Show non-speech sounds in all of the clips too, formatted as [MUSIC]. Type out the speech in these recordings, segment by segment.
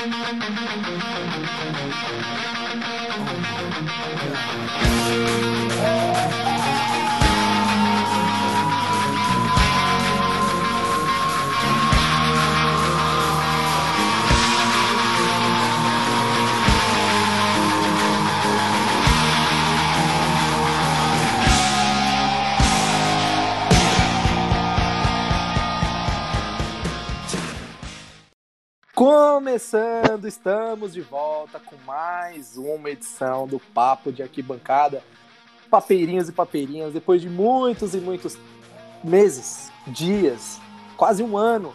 Oh, Começando, estamos de volta com mais uma edição do Papo de Arquibancada. Papeirinhos e papeirinhas, depois de muitos e muitos meses, dias, quase um ano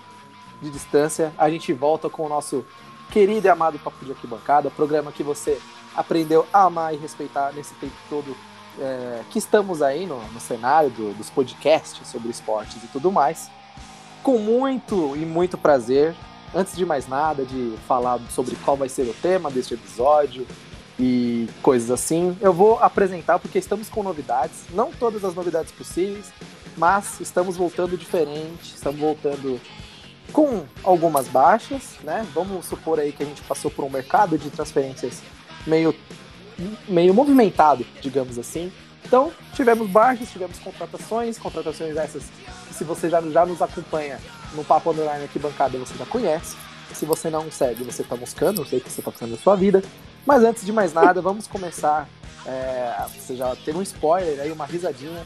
de distância, a gente volta com o nosso querido e amado Papo de Arquibancada, programa que você aprendeu a amar e respeitar nesse tempo todo é, que estamos aí no, no cenário do, dos podcasts sobre esportes e tudo mais. Com muito e muito prazer, antes de mais nada, de falar sobre qual vai ser o tema deste episódio e coisas assim, eu vou apresentar porque estamos com novidades, não todas as novidades possíveis, mas estamos voltando diferente, estamos voltando com algumas baixas, né? Vamos supor aí que a gente passou por um mercado de transferências meio meio movimentado, digamos assim. Então, tivemos baixas, tivemos contratações, contratações essas se você já, já nos acompanha no Papo Online aqui bancada, você já conhece. Se você não segue, você tá buscando, não sei que você tá fazendo na sua vida. Mas antes de mais nada, [LAUGHS] vamos começar. É, você já teve um spoiler aí, uma risadinha.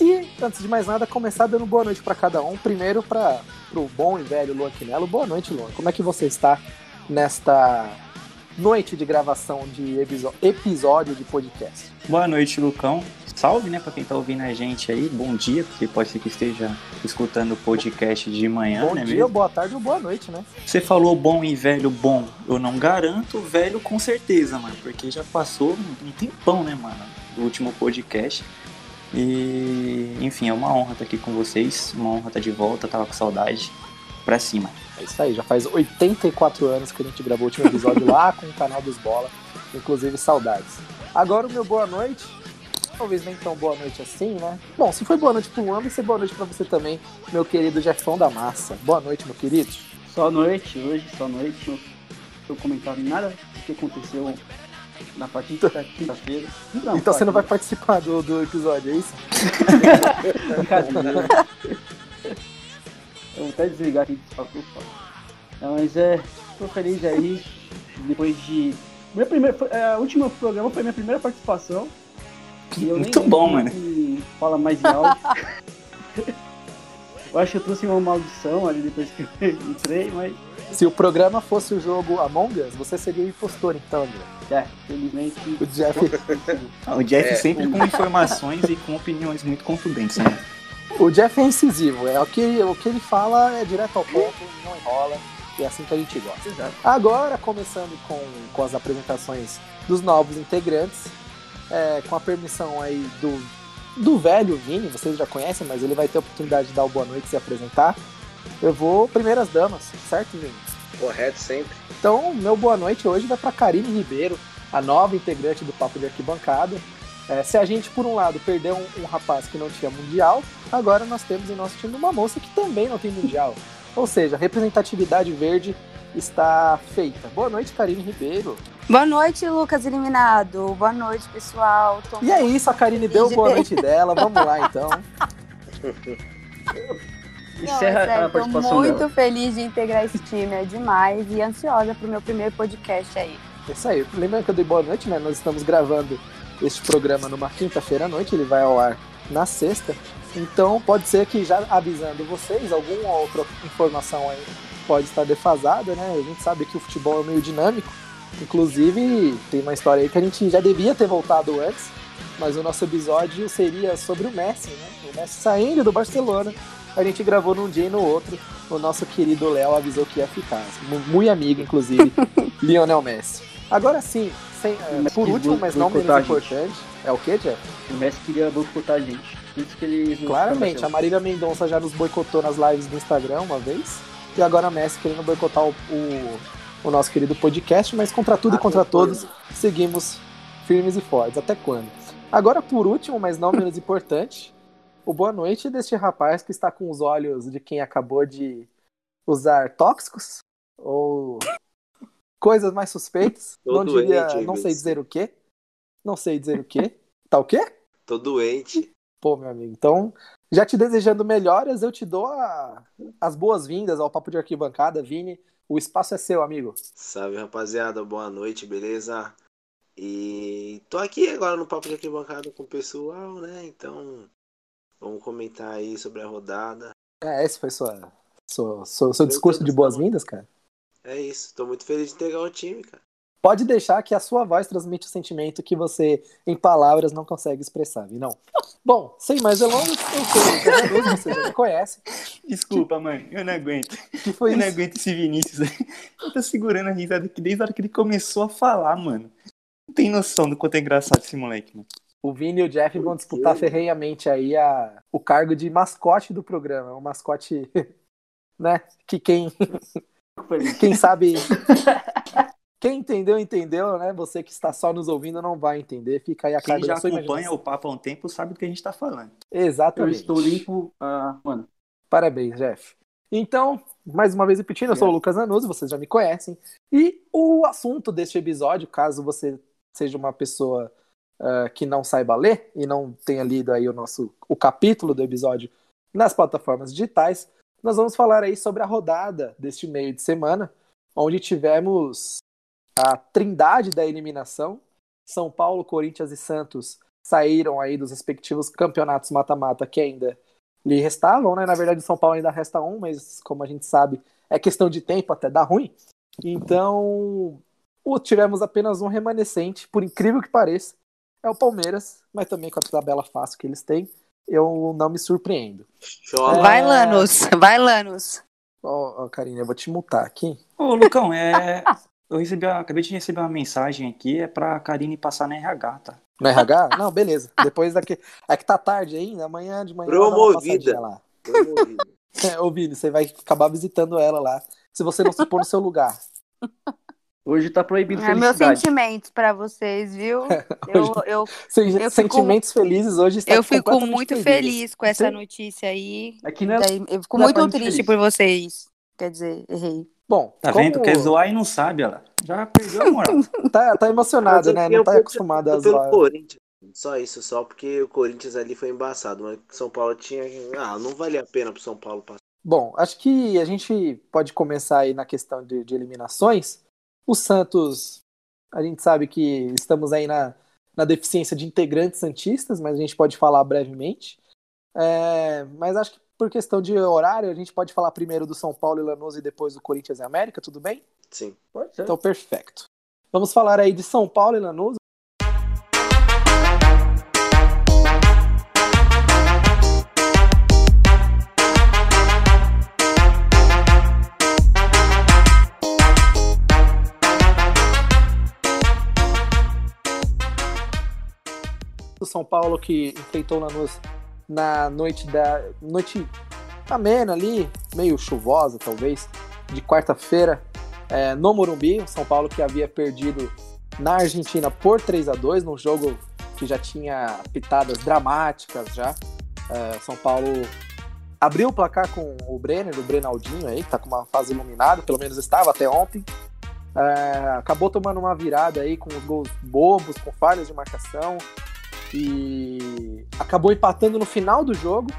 E antes de mais nada, começar dando boa noite para cada um. Primeiro para o bom e velho Luan Quinello. Boa noite, Luan. Como é que você está nesta noite de gravação de episódio de podcast? Boa noite, Lucão. Salve, né, para quem tá ouvindo a gente aí. Bom dia, porque pode ser que esteja escutando o podcast de manhã, bom né? dia, mesmo? boa tarde ou boa noite, né? Você falou bom e velho bom. Eu não garanto, velho com certeza, mano, porque já passou um tempão, né, mano, do último podcast. E, enfim, é uma honra estar aqui com vocês, uma honra estar de volta, tava com saudade. Pra cima. É isso aí, já faz 84 anos que a gente gravou o último episódio lá com o canal dos Bola, inclusive saudades. Agora o meu boa noite talvez nem tão boa noite assim, né? Bom, se foi boa noite pro Luan, vai ser boa noite pra você também, meu querido Jefão da Massa. Boa noite, meu querido. Só noite hoje, só noite. Não tô comentando nada do que aconteceu na partida da quinta-feira. Então você não vai participar do, do episódio, é isso? Brincadeira. [LAUGHS] [LAUGHS] Eu vou até desligar aqui Não, mas é, tô feliz aí, depois de. Meu primeiro, é, o último programa foi minha primeira participação. Muito bom, mano. Fala mais alto. [LAUGHS] eu acho que eu trouxe uma maldição ali depois que eu entrei, mas. Se o programa fosse o jogo Among Us, você seria o impostor, então, André. É, felizmente. O Jeff. [LAUGHS] o Jeff é. sempre com informações e com opiniões muito contundentes, né? O Jeff é incisivo, é o que, o que ele fala é direto ao ponto, não enrola. E é assim que a gente gosta. Exato. Agora, começando com, com as apresentações dos novos integrantes, é, com a permissão aí do, do velho Vini, vocês já conhecem, mas ele vai ter a oportunidade de dar o boa noite e se apresentar. Eu vou primeiras damas, certo, Vini? Correto, sempre. Então, meu boa noite hoje vai para Karine Ribeiro, a nova integrante do Papo de Arquibancada. É, se a gente, por um lado, perdeu um, um, rapaz que não tinha mundial, agora nós temos em nosso time uma moça que também não tem mundial. Ou seja, representatividade verde está feita. Boa noite, Karine Ribeiro. Boa noite, Lucas Eliminado. Boa noite, pessoal. Tô e é isso, a Karine deu boa noite dela. Vamos lá, então. Encerra Não, é a participação muito dela. feliz de integrar esse time, é demais. E ansiosa pro meu primeiro podcast aí. É isso aí. Lembrando que eu dei boa noite, né? Nós estamos gravando este programa numa quinta-feira à noite. Ele vai ao ar na sexta. Então, pode ser que já avisando vocês, alguma outra informação aí pode estar defasada, né? A gente sabe que o futebol é meio dinâmico. Inclusive, tem uma história aí que a gente já devia ter voltado antes, mas o nosso episódio seria sobre o Messi, né? O Messi saindo do Barcelona. A gente gravou num dia e no outro. O nosso querido Léo avisou que ia ficar. Muito amigo, inclusive, [LAUGHS] Lionel Messi. Agora sim, sem, é, por último, mas não menos importante, é o que, Jeff? O Messi queria boicotar a gente. Isso que ele Claramente, a Marília Mendonça já nos boicotou nas lives do Instagram uma vez. E agora a Messi querendo boicotar o, o o nosso querido podcast, mas contra tudo e contra todos, seguimos firmes e fortes. Até quando? Agora, por último, mas não menos importante, o boa noite deste rapaz que está com os olhos de quem acabou de usar tóxicos ou coisas mais suspeitas. Tô não doente, diria, não sei dizer o quê. Não sei dizer o quê. Tá o quê? Tô doente. Pô, meu amigo, então, já te desejando melhoras, eu te dou a, as boas-vindas ao Papo de Arquibancada, Vini. O espaço é seu, amigo. Salve, rapaziada. Boa noite, beleza? E tô aqui agora no Papo de Arquibancada com o pessoal, né? Então, vamos comentar aí sobre a rodada. É, esse foi sua, sua, seu, seu discurso de boas-vindas, cara? É isso. Tô muito feliz de entregar o time, cara pode deixar que a sua voz transmite o sentimento que você, em palavras, não consegue expressar, não. Bom, sem mais delongas, eu sou o você já me conhece. Desculpa, mãe, eu não aguento. Que foi eu isso? não aguento esse Vinícius aí. Eu tô segurando a risada aqui desde a hora que ele começou a falar, mano. Não tem noção do quanto é engraçado esse moleque, mano. O Vini e o Jeff vão disputar ferrenhamente aí a, o cargo de mascote do programa. Um mascote, [LAUGHS] né? Que quem, [LAUGHS] quem sabe quem entendeu, entendeu, né? Você que está só nos ouvindo não vai entender. Fica aí a Quem já acompanha o papo há um tempo sabe do que a gente está falando. Exatamente. Eu estou limpo, uh, mano. Parabéns, Jeff. Então, mais uma vez repetindo, eu sou o Lucas Anuso, vocês já me conhecem. E o assunto deste episódio, caso você seja uma pessoa uh, que não saiba ler e não tenha lido aí o nosso o capítulo do episódio nas plataformas digitais, nós vamos falar aí sobre a rodada deste meio de semana, onde tivemos a trindade da eliminação. São Paulo, Corinthians e Santos saíram aí dos respectivos campeonatos mata-mata que ainda lhe restavam, né? Na verdade, São Paulo ainda resta um, mas como a gente sabe, é questão de tempo até dar ruim. Então, tivemos apenas um remanescente, por incrível que pareça, é o Palmeiras, mas também com a tabela fácil que eles têm, eu não me surpreendo. É... Vai, Lanus, vai, Lanus. Ó, oh, oh, Karine, eu vou te multar aqui. Ô, Lucão, é... [LAUGHS] Eu recebi, acabei de receber uma mensagem aqui, é pra Karine passar na RH, tá? No RH? Não, beleza. Depois daqui. É que tá tarde ainda, amanhã de manhã. Promovida. Lá. Promovida. [LAUGHS] É, ô, Vini, você vai acabar visitando ela lá. Se você não se pôr no seu lugar. Hoje tá proibido é, Meus sentimentos para vocês, viu? [LAUGHS] Eu, eu, eu sentimentos fico, felizes hoje Eu fico muito feliz. feliz com essa Sim. notícia aí. Aqui não é, eu fico muito triste feliz. por vocês. Quer dizer, errei. Bom, tá como... vendo? Quer zoar e não sabe, ela. Já perdeu a [LAUGHS] moral. tá, tá emocionado, né? Não tá acostumado a zoar. Corinthians. Só isso, só porque o Corinthians ali foi embaçado, mas São Paulo tinha. Ah, não valia a pena pro São Paulo passar. Bom, acho que a gente pode começar aí na questão de, de eliminações. O Santos, a gente sabe que estamos aí na, na deficiência de integrantes santistas, mas a gente pode falar brevemente. É, mas acho que por questão de horário, a gente pode falar primeiro do São Paulo e Lanús e depois do Corinthians e América, tudo bem? Sim. Pode ser. Então, perfeito. Vamos falar aí de São Paulo e Lanús. O São Paulo que enfrentou o Lanús na noite da. noite amena ali, meio chuvosa talvez, de quarta-feira, é, no Morumbi, São Paulo que havia perdido na Argentina por 3 a 2 num jogo que já tinha pitadas dramáticas já. É, São Paulo abriu o placar com o Brenner, o Brenaldinho aí, que tá com uma fase iluminada, pelo menos estava até ontem. É, acabou tomando uma virada aí com os gols bobos, com falhas de marcação e acabou empatando no final do jogo,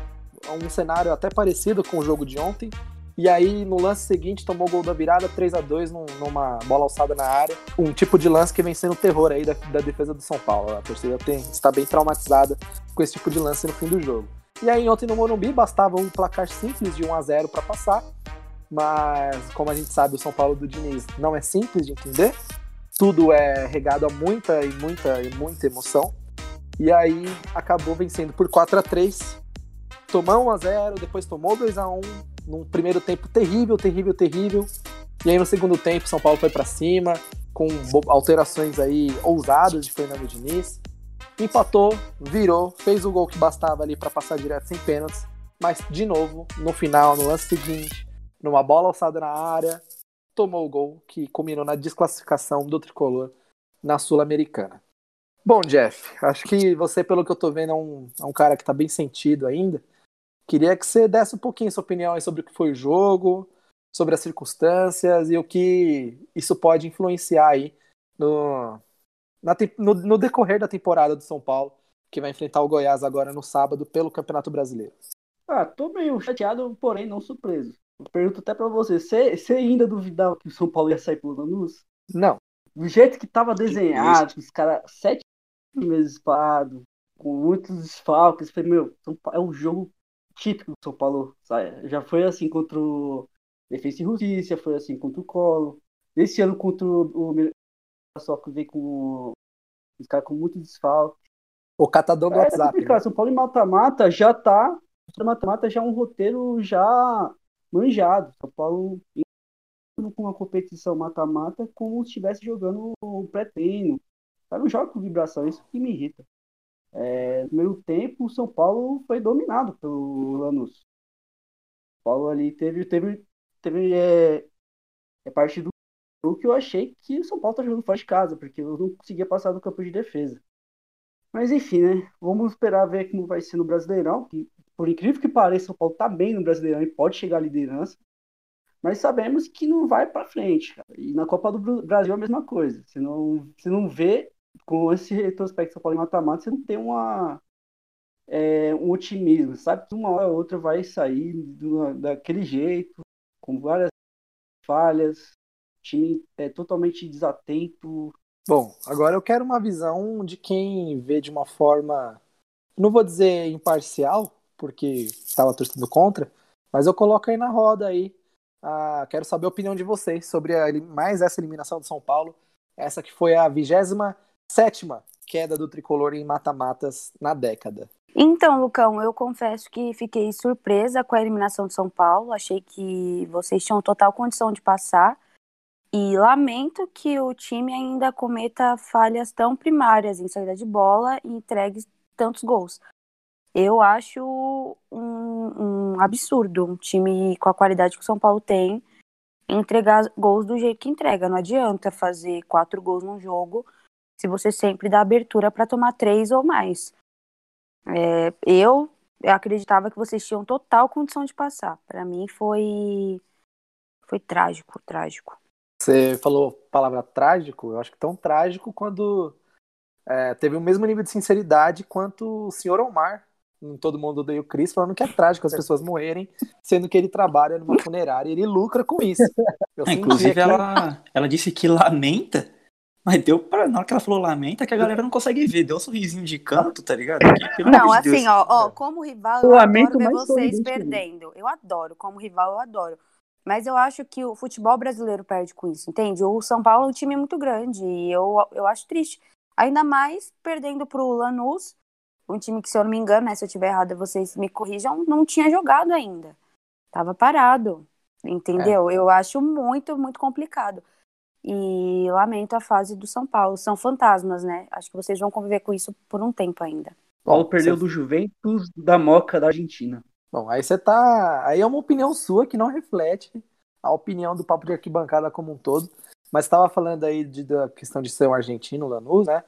um cenário até parecido com o jogo de ontem. E aí, no lance seguinte, tomou o gol da virada, 3 a 2 num, numa bola alçada na área. Um tipo de lance que vem sendo terror aí da, da defesa do São Paulo. A torcida tem, está bem traumatizada com esse tipo de lance no fim do jogo. E aí, ontem no Morumbi, bastava um placar simples de 1 a 0 para passar. Mas, como a gente sabe, o São Paulo do Diniz não é simples de entender. Tudo é regado a muita e muita e muita emoção. E aí acabou vencendo por 4 a 3 Tomou 1 a 0 depois tomou 2 a 1 num primeiro tempo terrível, terrível, terrível. E aí no segundo tempo São Paulo foi para cima com alterações aí ousadas de Fernando Diniz. Empatou, virou, fez o gol que bastava ali para passar direto sem pênaltis, mas de novo, no final, no lance seguinte, numa bola alçada na área, tomou o gol que culminou na desclassificação do tricolor na Sul-Americana. Bom, Jeff, acho que você, pelo que eu tô vendo, é um, é um cara que tá bem sentido ainda. Queria que você desse um pouquinho sua opinião sobre o que foi o jogo, sobre as circunstâncias e o que isso pode influenciar aí no, na, no, no decorrer da temporada do São Paulo, que vai enfrentar o Goiás agora no sábado pelo Campeonato Brasileiro. Ah, tô meio chateado, porém não surpreso. Pergunto até pra você, você, você ainda duvidava que o São Paulo ia sair pelo Lanús? Não. Do jeito que tava desenhado, os caras sete meses parados, com muitos desfalques, falei, meu, é um jogo típico do São Paulo. Sabe? Já foi assim contra o Defesa e Justiça, foi assim contra o Colo. Esse ano contra o só que veio com os caras com muito desfalque. O catador do é, WhatsApp. Né? São Paulo em mata-mata já tá. Mata-mata já é um roteiro já manjado. São Paulo com uma competição mata-mata como se estivesse jogando o pré-treino. Tá não joga com vibração, isso que me irrita. É, no primeiro tempo, o São Paulo foi dominado pelo Lanús. O Paulo ali teve, teve, teve é, é parte do que eu achei que o São Paulo tá jogando fora de casa, porque eu não conseguia passar do campo de defesa. Mas enfim, né? Vamos esperar ver como vai ser no Brasileirão, que por incrível que pareça, o São Paulo tá bem no Brasileirão e pode chegar à liderança. Mas sabemos que não vai para frente, cara. E na Copa do Brasil é a mesma coisa. Você não, você não vê, com esse retrospecto São Paulo em mata-mata, você não tem uma, é, um otimismo. Sabe que uma hora ou outra vai sair do, daquele jeito, com várias falhas, time é totalmente desatento. Bom, agora eu quero uma visão de quem vê de uma forma, não vou dizer imparcial, porque estava torcendo contra, mas eu coloco aí na roda aí. Ah, quero saber a opinião de vocês sobre a, mais essa eliminação do São Paulo, essa que foi a 27 sétima queda do tricolor em mata-matas na década. Então, Lucão, eu confesso que fiquei surpresa com a eliminação de São Paulo. Achei que vocês tinham total condição de passar. E lamento que o time ainda cometa falhas tão primárias em saída de bola e entregue tantos gols. Eu acho um, um absurdo um time com a qualidade que o São Paulo tem entregar gols do jeito que entrega. Não adianta fazer quatro gols num jogo se você sempre dá abertura para tomar três ou mais. É, eu acreditava que vocês tinham total condição de passar. Para mim foi foi trágico, trágico. Você falou palavra trágico, eu acho que tão trágico quando é, teve o mesmo nível de sinceridade quanto o senhor Omar, em Todo Mundo Odeia o Cris, falando que é trágico as pessoas morrerem, sendo que ele trabalha numa funerária e ele lucra com isso. É, inclusive, ela, ela disse que lamenta, mas deu pra. Na hora que ela falou lamenta, que a galera não consegue ver. Deu um sorrisinho de canto, tá ligado? Que, não, assim, Deus. ó, ó, como rival, eu adoro ver vocês perdendo. Eu adoro, como rival, eu adoro. Mas eu acho que o futebol brasileiro perde com isso, entende? O São Paulo é um time muito grande e eu, eu acho triste. Ainda mais perdendo para o Lanús, um time que, se eu não me engano, né, se eu estiver errado, vocês me corrijam, não tinha jogado ainda. Tava parado, entendeu? É. Eu acho muito, muito complicado. E lamento a fase do São Paulo. São fantasmas, né? Acho que vocês vão conviver com isso por um tempo ainda. Paulo perdeu do Juventus da Moca da Argentina. Bom, aí você tá. Aí é uma opinião sua que não reflete a opinião do papo de arquibancada como um todo. Mas estava falando aí de, da questão de ser um argentino, Lanús, né?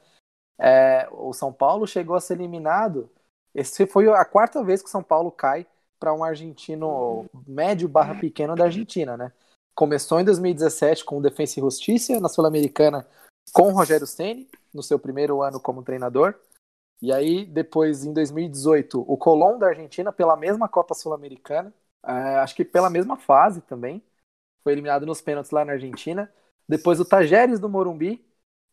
É, o São Paulo chegou a ser eliminado. Esse foi a quarta vez que o São Paulo cai para um argentino médio barra pequeno da Argentina, né? Começou em 2017 com o Defensa e Justiça na Sul-Americana com o Rogério Ceni no seu primeiro ano como treinador. E aí, depois, em 2018, o Colón da Argentina, pela mesma Copa Sul-Americana, é, acho que pela mesma fase também, foi eliminado nos pênaltis lá na Argentina. Depois o Tajeres do Morumbi,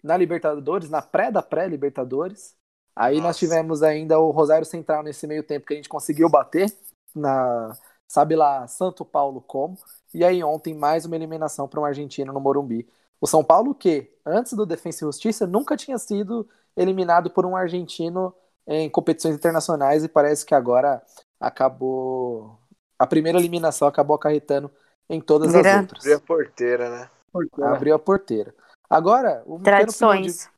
na Libertadores, na pré da pré-Libertadores. Aí Nossa. nós tivemos ainda o Rosário Central nesse meio tempo que a gente conseguiu bater na, sabe lá, Santo Paulo como. E aí ontem mais uma eliminação para um argentino no Morumbi. O São Paulo que, antes do Defensa e Justiça, nunca tinha sido eliminado por um argentino em competições internacionais e parece que agora acabou. A primeira eliminação acabou acarretando em todas Vira. as outras. Abriu a porteira, né? Porteira. Abriu a porteira. Agora, Tradições.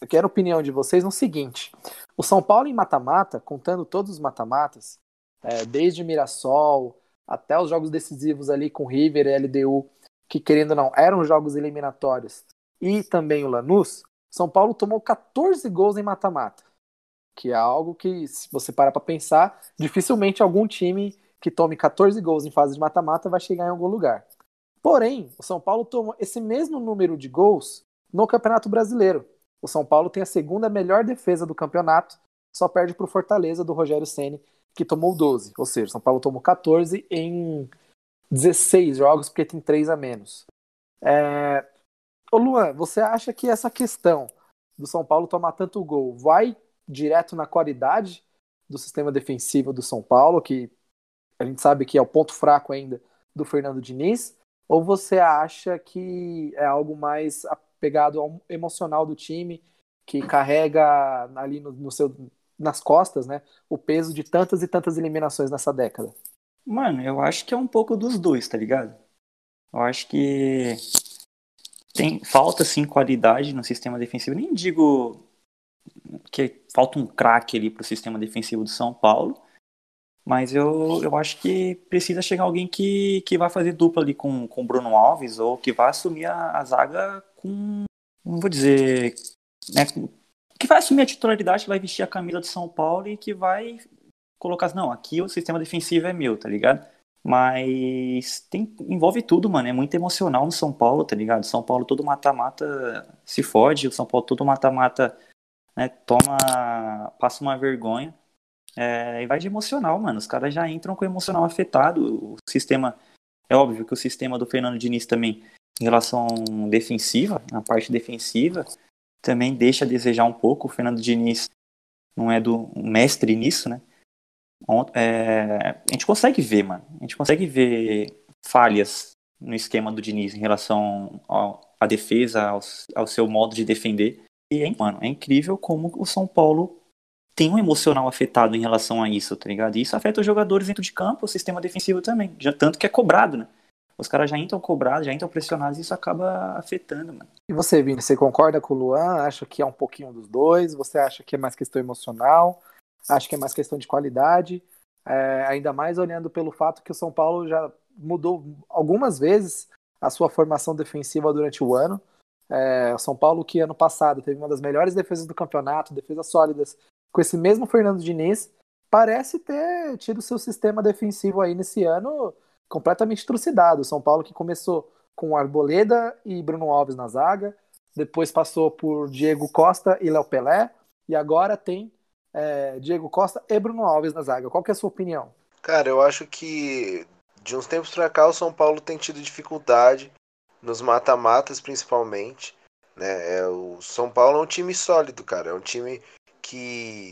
Eu quero opinião de vocês no seguinte: o São Paulo em mata-mata, contando todos os mata-matas, é, desde Mirassol até os jogos decisivos ali com River e LDU, que querendo ou não eram jogos eliminatórios, e também o Lanús, são Paulo tomou 14 gols em mata-mata, que é algo que, se você parar para pensar, dificilmente algum time que tome 14 gols em fase de mata-mata vai chegar em algum lugar. Porém, o São Paulo tomou esse mesmo número de gols no Campeonato Brasileiro. O São Paulo tem a segunda melhor defesa do campeonato, só perde para o Fortaleza do Rogério Ceni, que tomou 12. Ou seja, São Paulo tomou 14 em 16 jogos, porque tem 3 a menos. É... Ô Luan, você acha que essa questão do São Paulo tomar tanto gol vai direto na qualidade do sistema defensivo do São Paulo, que a gente sabe que é o ponto fraco ainda do Fernando Diniz, ou você acha que é algo mais apegado ao emocional do time, que carrega ali no, no seu, nas costas, né, o peso de tantas e tantas eliminações nessa década? Mano, eu acho que é um pouco dos dois, tá ligado? Eu acho que tem falta sim qualidade no sistema defensivo. Nem digo que falta um craque ali pro sistema defensivo do São Paulo, mas eu, eu acho que precisa chegar alguém que, que vai fazer dupla ali com o Bruno Alves ou que vai assumir a, a zaga com, não vou dizer, né, que vai assumir a titularidade, que vai vestir a camisa do São Paulo e que vai colocar, assim, não, aqui o sistema defensivo é meu, tá ligado? Mas tem, envolve tudo, mano. É muito emocional no São Paulo, tá ligado? São Paulo todo mata-mata se fode, o São Paulo todo mata-mata né, toma, passa uma vergonha. É, e vai de emocional, mano. Os caras já entram com o emocional afetado. O sistema. É óbvio que o sistema do Fernando Diniz também, em relação defensiva, na parte defensiva, também deixa a desejar um pouco. O Fernando Diniz não é do mestre nisso, né? É, a gente consegue ver, mano. A gente consegue ver falhas no esquema do Diniz em relação à defesa, ao, ao, seu modo de defender. E, mano, é incrível como o São Paulo tem um emocional afetado em relação a isso, tá ligado? E isso afeta os jogadores dentro de campo, o sistema defensivo também. Já tanto que é cobrado, né? Os caras já entram cobrados, já entram pressionados e isso acaba afetando, mano. E você, Vini, você concorda com o Luan? Acha que é um pouquinho dos dois? Você acha que é mais questão emocional? Acha que é mais questão de qualidade? É, ainda mais olhando pelo fato que o São Paulo já mudou algumas vezes a sua formação defensiva durante o ano. É, o São Paulo, que ano passado teve uma das melhores defesas do campeonato, defesas sólidas, com esse mesmo Fernando Diniz, parece ter tido seu sistema defensivo aí nesse ano completamente trucidado. São Paulo que começou com Arboleda e Bruno Alves na zaga, depois passou por Diego Costa e Léo Pelé, e agora tem é, Diego Costa e Bruno Alves na zaga. Qual que é a sua opinião? Cara, eu acho que de uns tempos pra cá o São Paulo tem tido dificuldade nos mata-matas principalmente. Né? É, o São Paulo é um time sólido, cara. É um time que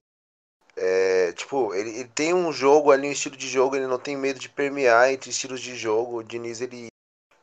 é, tipo, ele, ele, tem um jogo ali, um estilo de jogo, ele não tem medo de permear entre estilos de jogo. O Diniz ele,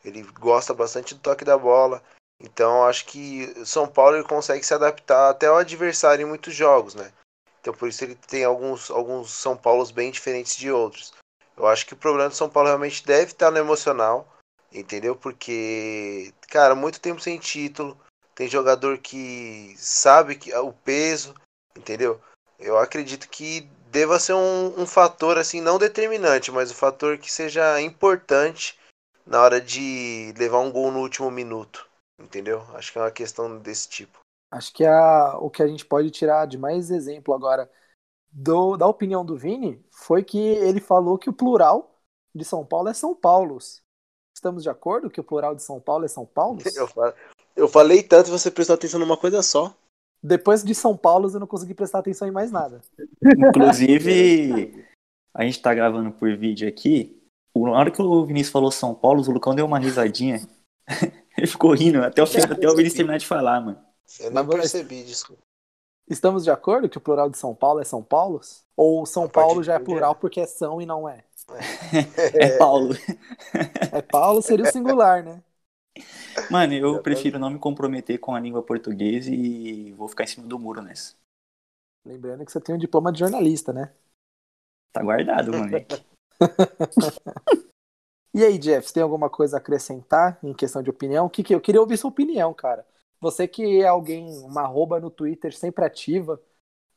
ele gosta bastante do toque da bola. Então acho que São Paulo ele consegue se adaptar até ao adversário em muitos jogos, né? Então por isso ele tem alguns, alguns São Paulos bem diferentes de outros. Eu acho que o problema do São Paulo realmente deve estar no emocional, entendeu? Porque, cara, muito tempo sem título, tem jogador que sabe que o peso, entendeu? Eu acredito que deva ser um, um fator assim não determinante, mas um fator que seja importante na hora de levar um gol no último minuto, entendeu? Acho que é uma questão desse tipo. Acho que a, o que a gente pode tirar de mais exemplo agora do, da opinião do Vini foi que ele falou que o plural de São Paulo é São Paulos. Estamos de acordo que o plural de São Paulo é São Paulo? [LAUGHS] Eu, eu falei tanto e você prestou atenção numa coisa só. Depois de São Paulo, eu não consegui prestar atenção em mais nada. Inclusive, [LAUGHS] a gente tá gravando por vídeo aqui. Na hora que o Vinícius falou São Paulo, o Lucão deu uma risadinha. [LAUGHS] Ele ficou rindo até o, até o Vinícius terminar de falar, mano. Eu não percebi, desculpa. Estamos de acordo que o plural de São Paulo é São Paulos? Ou São Paulo já é plural porque é São e não é? É, [LAUGHS] é Paulo. É Paulo seria o singular, né? Mano, eu prefiro não me comprometer com a língua portuguesa e vou ficar em cima do muro nessa. Lembrando que você tem um diploma de jornalista, né? Tá guardado, moleque. [LAUGHS] [LAUGHS] e aí, Jeff, você tem alguma coisa a acrescentar em questão de opinião? Que, que eu queria ouvir sua opinião, cara. Você que é alguém, uma arroba no Twitter sempre ativa,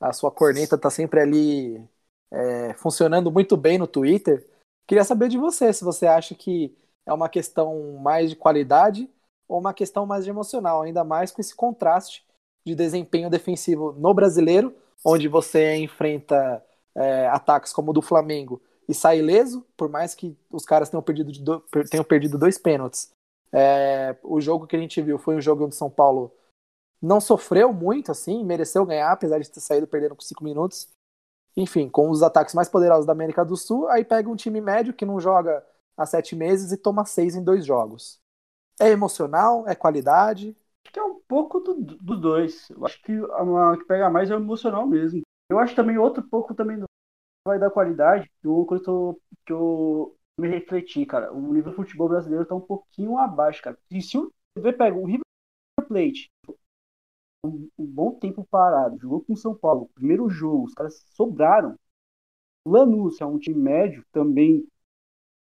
a sua corneta tá sempre ali é, funcionando muito bem no Twitter. Queria saber de você, se você acha que é uma questão mais de qualidade ou uma questão mais de emocional, ainda mais com esse contraste de desempenho defensivo no brasileiro, onde você enfrenta é, ataques como o do Flamengo e sai ileso, por mais que os caras tenham perdido, do, tenham perdido dois pênaltis É, o jogo que a gente viu foi um jogo onde São Paulo não sofreu muito, assim, mereceu ganhar, apesar de ter saído perdendo com cinco minutos. Enfim, com os ataques mais poderosos da América do Sul, aí pega um time médio que não joga há sete meses e toma seis em dois jogos. É emocional? É qualidade? Acho que é um pouco dos do dois. Eu acho que a que pega mais é o emocional mesmo. Eu acho também outro pouco também vai dar qualidade, eu, que eu, que eu me refleti, cara. O nível do futebol brasileiro tá um pouquinho abaixo, cara. E se o TV pega o River Plate, um, um, bom tempo parado, jogou com o São Paulo, primeiro jogo, os caras sobraram. O Lanús, é um time médio, também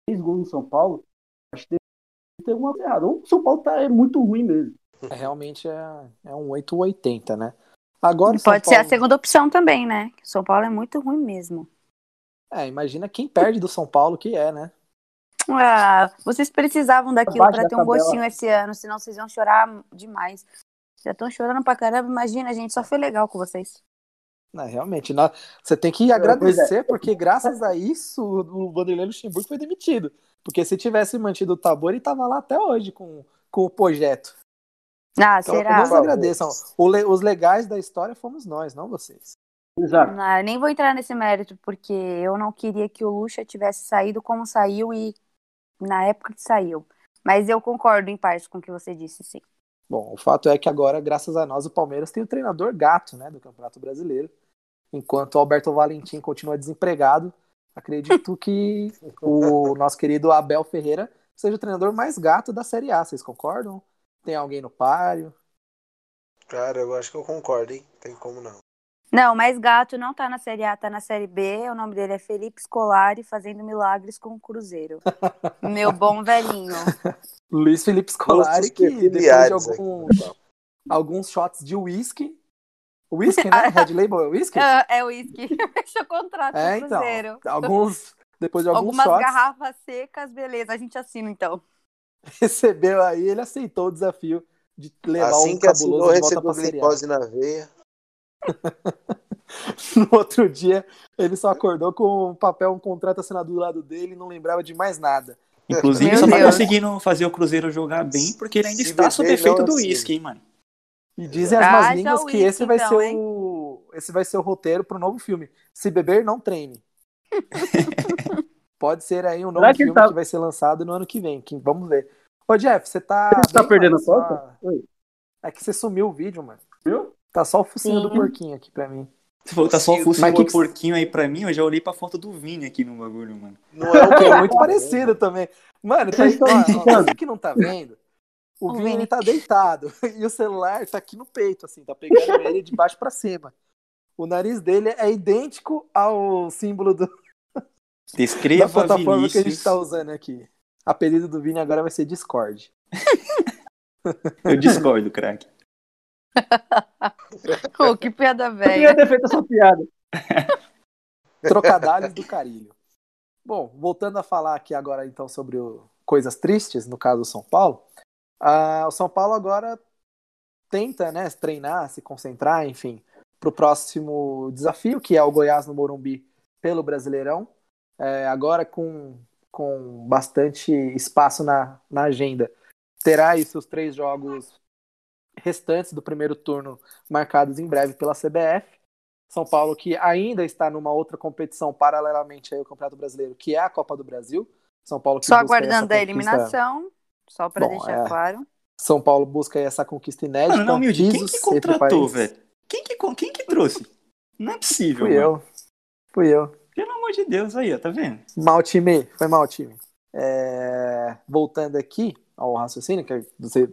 fez gol no São Paulo, acho que deve ter alguma coisa errada. Ou o São Paulo tá, é muito ruim mesmo. É, realmente é, é um 880, né? Agora, Pode Paulo... ser a segunda opção também, né? O São Paulo é muito ruim mesmo. É, imagina quem perde do São Paulo que é, né? Ah, vocês precisavam daquilo para ter um gostinho esse ano, senão vocês iam chorar demais. Já estão chorando pra caramba, imagina, gente, só foi legal com vocês. Não, realmente, não, você tem que agradecer, é. porque graças a isso o Vanderlei Luxemburgo foi demitido. Porque se tivesse mantido o Tabor, ele tava lá até hoje com, com o projeto. Ah, então, será? Nos agradeçam. Os legais da história fomos nós, não vocês. Exato. Não, nem vou entrar nesse mérito, porque eu não queria que o Lucha tivesse saído como saiu e na época que saiu. Mas eu concordo em parte com o que você disse, sim. Bom, o fato é que agora, graças a nós, o Palmeiras tem o treinador gato né, do Campeonato Brasileiro. Enquanto o Alberto Valentim continua desempregado, acredito que o nosso querido Abel Ferreira seja o treinador mais gato da Série A. Vocês concordam? Tem alguém no páreo? Cara, eu acho que eu concordo, hein? Tem como não. Não, mas Gato não tá na Série A, tá na Série B. O nome dele é Felipe Scolari, fazendo milagres com o Cruzeiro. Meu bom velhinho. [LAUGHS] Luiz Felipe Scolari, que depois de alguns, alguns shots de whisky. Whisky, né? [LAUGHS] Red Label é whisky? É, [LAUGHS] é whisky. Fechou contrato é, com o Cruzeiro. Então, alguns, depois de alguns Algumas shots, garrafas secas, beleza, a gente assina então. Recebeu aí, ele aceitou o desafio de levar assim um que cabuloso assinou, de volta recebeu glicose na veia. [LAUGHS] no outro dia, ele só acordou com um papel, um contrato assinado do lado dele e não lembrava de mais nada. Inclusive, Meu só tá conseguindo fazer o Cruzeiro jogar bem porque ele ainda Se está sob efeito do uísque, hein, mano. E dizem as Ah, más línguas que esse vai então, ser hein? o esse vai ser o roteiro pro novo filme. Se beber, não treine. [LAUGHS] Pode ser aí um novo Será que filme tá- que vai ser lançado no ano que vem. que- vamos ver. Ô, Jeff, você tá. Você tá perdendo foto? Oi. É que você sumiu o vídeo, mano. Viu? Tá só o focinho do porquinho aqui pra mim. Você falou, tá só o focinho que do que- porquinho aí pra mim, eu já olhei pra foto do Vini aqui no bagulho, mano. Não [LAUGHS] é o Que que é muito parecido também. Mano, tá aí, ó, você que não tá vendo, o Vini tá deitado [LAUGHS] e o celular tá aqui no peito, assim, tá pegando [LAUGHS] ele de baixo pra cima. O nariz dele é idêntico ao símbolo do, da Descreva plataforma que a gente Vinícius. tá usando aqui. Apelido do Vini agora vai ser Discord. Eu discordo, craque. [LAUGHS] Pô, que piada Eu queria velha. ter feito essa piada. [LAUGHS] Trocadalhos do Carilho. Bom, voltando a falar aqui agora então sobre o- coisas tristes, no caso do São Paulo. ah, o São Paulo agora tenta né, treinar, se concentrar, enfim, para o próximo desafio, que é o Goiás no Morumbi pelo Brasileirão. É, agora com, com bastante espaço na, na agenda. Terá aí seus três jogos restantes do primeiro turno marcados em breve pela CBF. São Paulo que ainda está numa outra competição paralelamente ao Campeonato Brasileiro, que é a Copa do Brasil. São Paulo que Só aguardando essa a conquista- eliminação, só pra Bom, deixar é. claro. São Paulo busca aí essa conquista inédita. Mano, não, humilde, quem que contratou, velho? Quem que, quem que trouxe? Não é possível, Fui mano. eu. Fui eu. Pelo amor de Deus, aí, ó, tá vendo? Mal time, foi mal time. É, Voltando aqui ao raciocínio, que você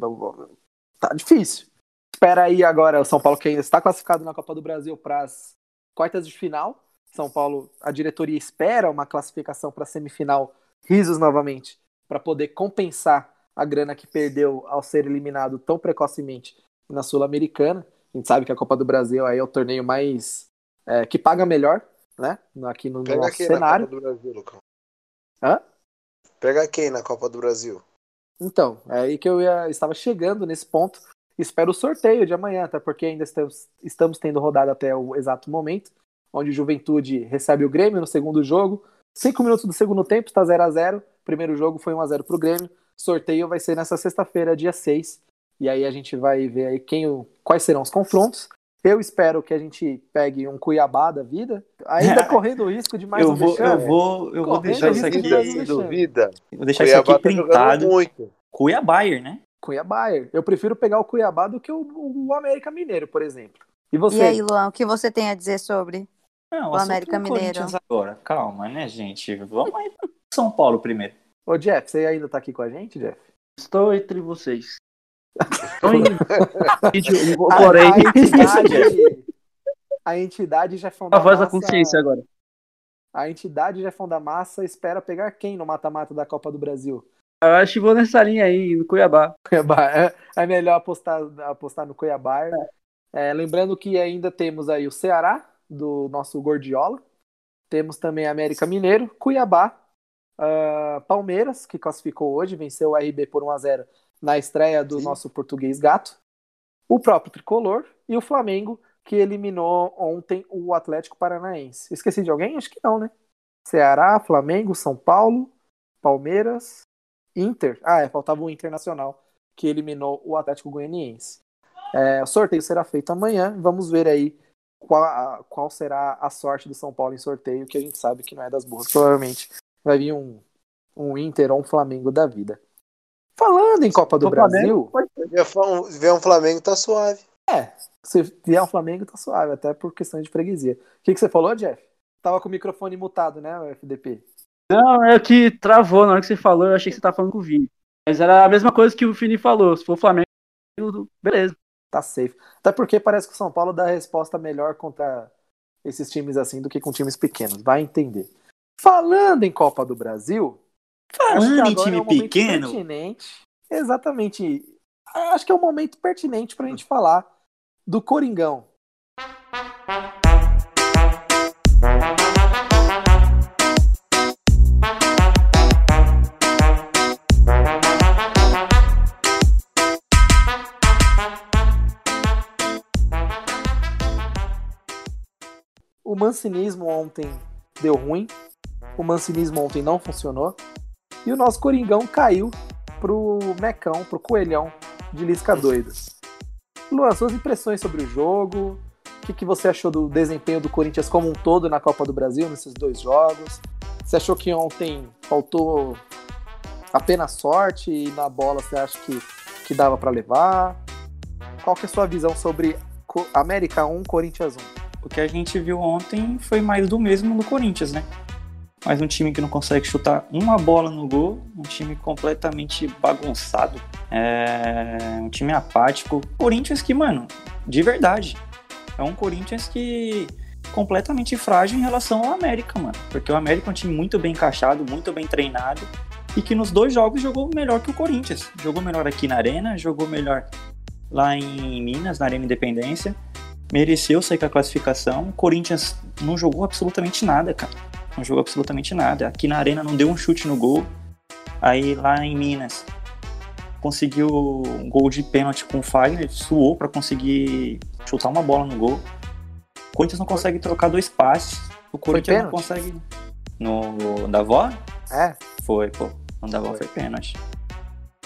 tá difícil. Espera aí agora o São Paulo que ainda está classificado na Copa do Brasil para as quartas de final. São Paulo, a diretoria espera uma classificação para a semifinal, risos novamente, para poder compensar a grana que perdeu ao ser eliminado tão precocemente na Sul-Americana. A gente sabe que a Copa do Brasil aí é o torneio mais é, que paga melhor, né? Aqui no, Pega nosso quem na cenário. Copa do Brasil, Lucão? Hã? Pega quem na Copa do Brasil? Então, é aí que eu ia, estava chegando nesse ponto. Espero o sorteio de amanhã, até porque ainda estamos, estamos tendo rodada até o exato momento, onde o Juventude recebe o Grêmio no segundo jogo. Cinco minutos do segundo tempo, está 0 a 0 primeiro jogo foi 1x0 pro Grêmio. Sorteio vai ser nessa sexta-feira, dia 6. E aí a gente vai ver aí quem, quais serão os confrontos. Eu espero que a gente pegue um Cuiabá da vida, ainda [LAUGHS] correndo o risco de mais eu um vou, vexame. eu vou, eu vou deixar isso aqui. Duvida. Vou deixar Cuiabá isso aqui tá printado. muito. Cuiabá, né? Cuiabá. Eu prefiro pegar o Cuiabá do que o, o América Mineiro, por exemplo. E você? E aí, Luan, o que você tem a dizer sobre? Não, O América Mineiro. Agora. Calma, né, gente? Vamos aí pro São Paulo primeiro. Ô, Jeff, você ainda tá aqui com a gente, Jeff? Estou entre vocês. [LAUGHS] Estou em vídeo, A, porém, a [LAUGHS] entidade, a entidade Jefão da a voz da Massa- consciência agora. A entidade Jefão da Massa espera pegar quem no mata-mata da Copa do Brasil? Eu acho que vou nessa linha aí, no Cuiabá. Cuiabá. É, é melhor apostar, apostar no Cuiabá. É, lembrando que ainda temos aí o Ceará, do nosso Gordiola. Temos também América Mineiro, Cuiabá, ah, Palmeiras, que classificou hoje, venceu o RB por 1x0 na estreia do Sim. nosso português gato. O próprio Tricolor e o Flamengo, que eliminou ontem o Atlético Paranaense. Esqueci de alguém? Acho que não, né? Ceará, Flamengo, São Paulo, Palmeiras, Inter. Ah, é, faltava o Internacional, que eliminou o Atlético Goianiense. É, o sorteio será feito amanhã. Vamos ver aí qual, qual será a sorte do São Paulo em sorteio, que a gente sabe que não é das boas. Provavelmente vai vir um, um Inter ou um Flamengo da vida. Falando em Copa do Flamengo Brasil, pode ser. Ver um- um Flamengo tá suave. se vier um Flamengo, tá suave, até por questão de freguesia. O que, que você falou, Jeff? Tava com o microfone mutado, né, o FDP? Não, é que travou na hora que você falou, eu achei que você tava falando com o Vini. Mas era a mesma coisa que o Fini falou. Se for Flamengo, beleza. Tá safe. Até porque parece que o São Paulo dá a resposta melhor contra esses times assim do que com times pequenos. Vai entender. Falando em Copa do Brasil, Falando em agora time é um pequeno, Pertinente, exatamente. Acho que é um momento pertinente pra gente falar do Coringão. O mancinismo ontem deu ruim. O mancinismo ontem não funcionou. E o nosso Coringão caiu pro Mecão, pro Coelhão de Lisca Doido. Luan, suas impressões sobre o jogo? O que, que você achou do desempenho do Corinthians como um todo na Copa do Brasil, nesses dois jogos? Você achou que ontem faltou apenas sorte e na bola você acha que, que dava para levar? Qual que é a sua visão sobre América 1, Corinthians 1? o que a gente viu ontem foi mais do mesmo no Corinthians, né? Mais um time que não consegue chutar uma bola no gol, um time completamente bagunçado, é um time apático. Corinthians que, mano, de verdade, é um Corinthians que completamente frágil em relação ao América, mano. Porque o América é um time muito bem encaixado, muito bem treinado e que nos dois jogos jogou melhor que o Corinthians. Jogou melhor aqui na Arena, jogou melhor lá em Minas, na Arena Independência mereceu sair com a classificação. O Corinthians não jogou absolutamente nada, cara. Não jogou absolutamente nada. Aqui na Arena não deu um chute no gol. Aí lá em Minas conseguiu um gol de pênalti com o Fagner, suou para conseguir chutar uma bola no gol. O Corinthians não consegue trocar dois passes. O Corinthians não consegue. No da avó? É, Foi, pô. No da avó Foi. foi pênalti.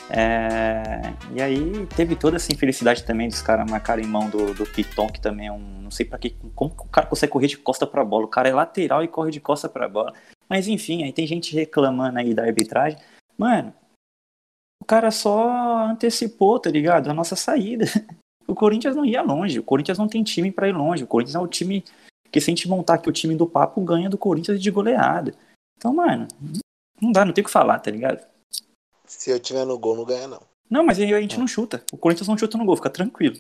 É, e aí teve toda essa infelicidade também dos caras marcarem mão do, do Piton, que também é um. Não sei pra que. Como o cara consegue correr de costa pra bola? O cara é lateral e corre de costa pra bola. Mas enfim, aí tem gente reclamando aí da arbitragem. Mano, o cara só antecipou, tá ligado? A nossa saída. [LAUGHS] O Corinthians não ia longe. O Corinthians não tem time pra ir longe. O Corinthians é o time que, se a gente montar aqui o time do papo, ganha do Corinthians de goleada. Então, mano, não dá, não tem o que falar, tá ligado? Se eu tiver no gol, não ganha, não. Não, mas aí a gente não chuta. O Corinthians não chuta no gol, fica tranquilo.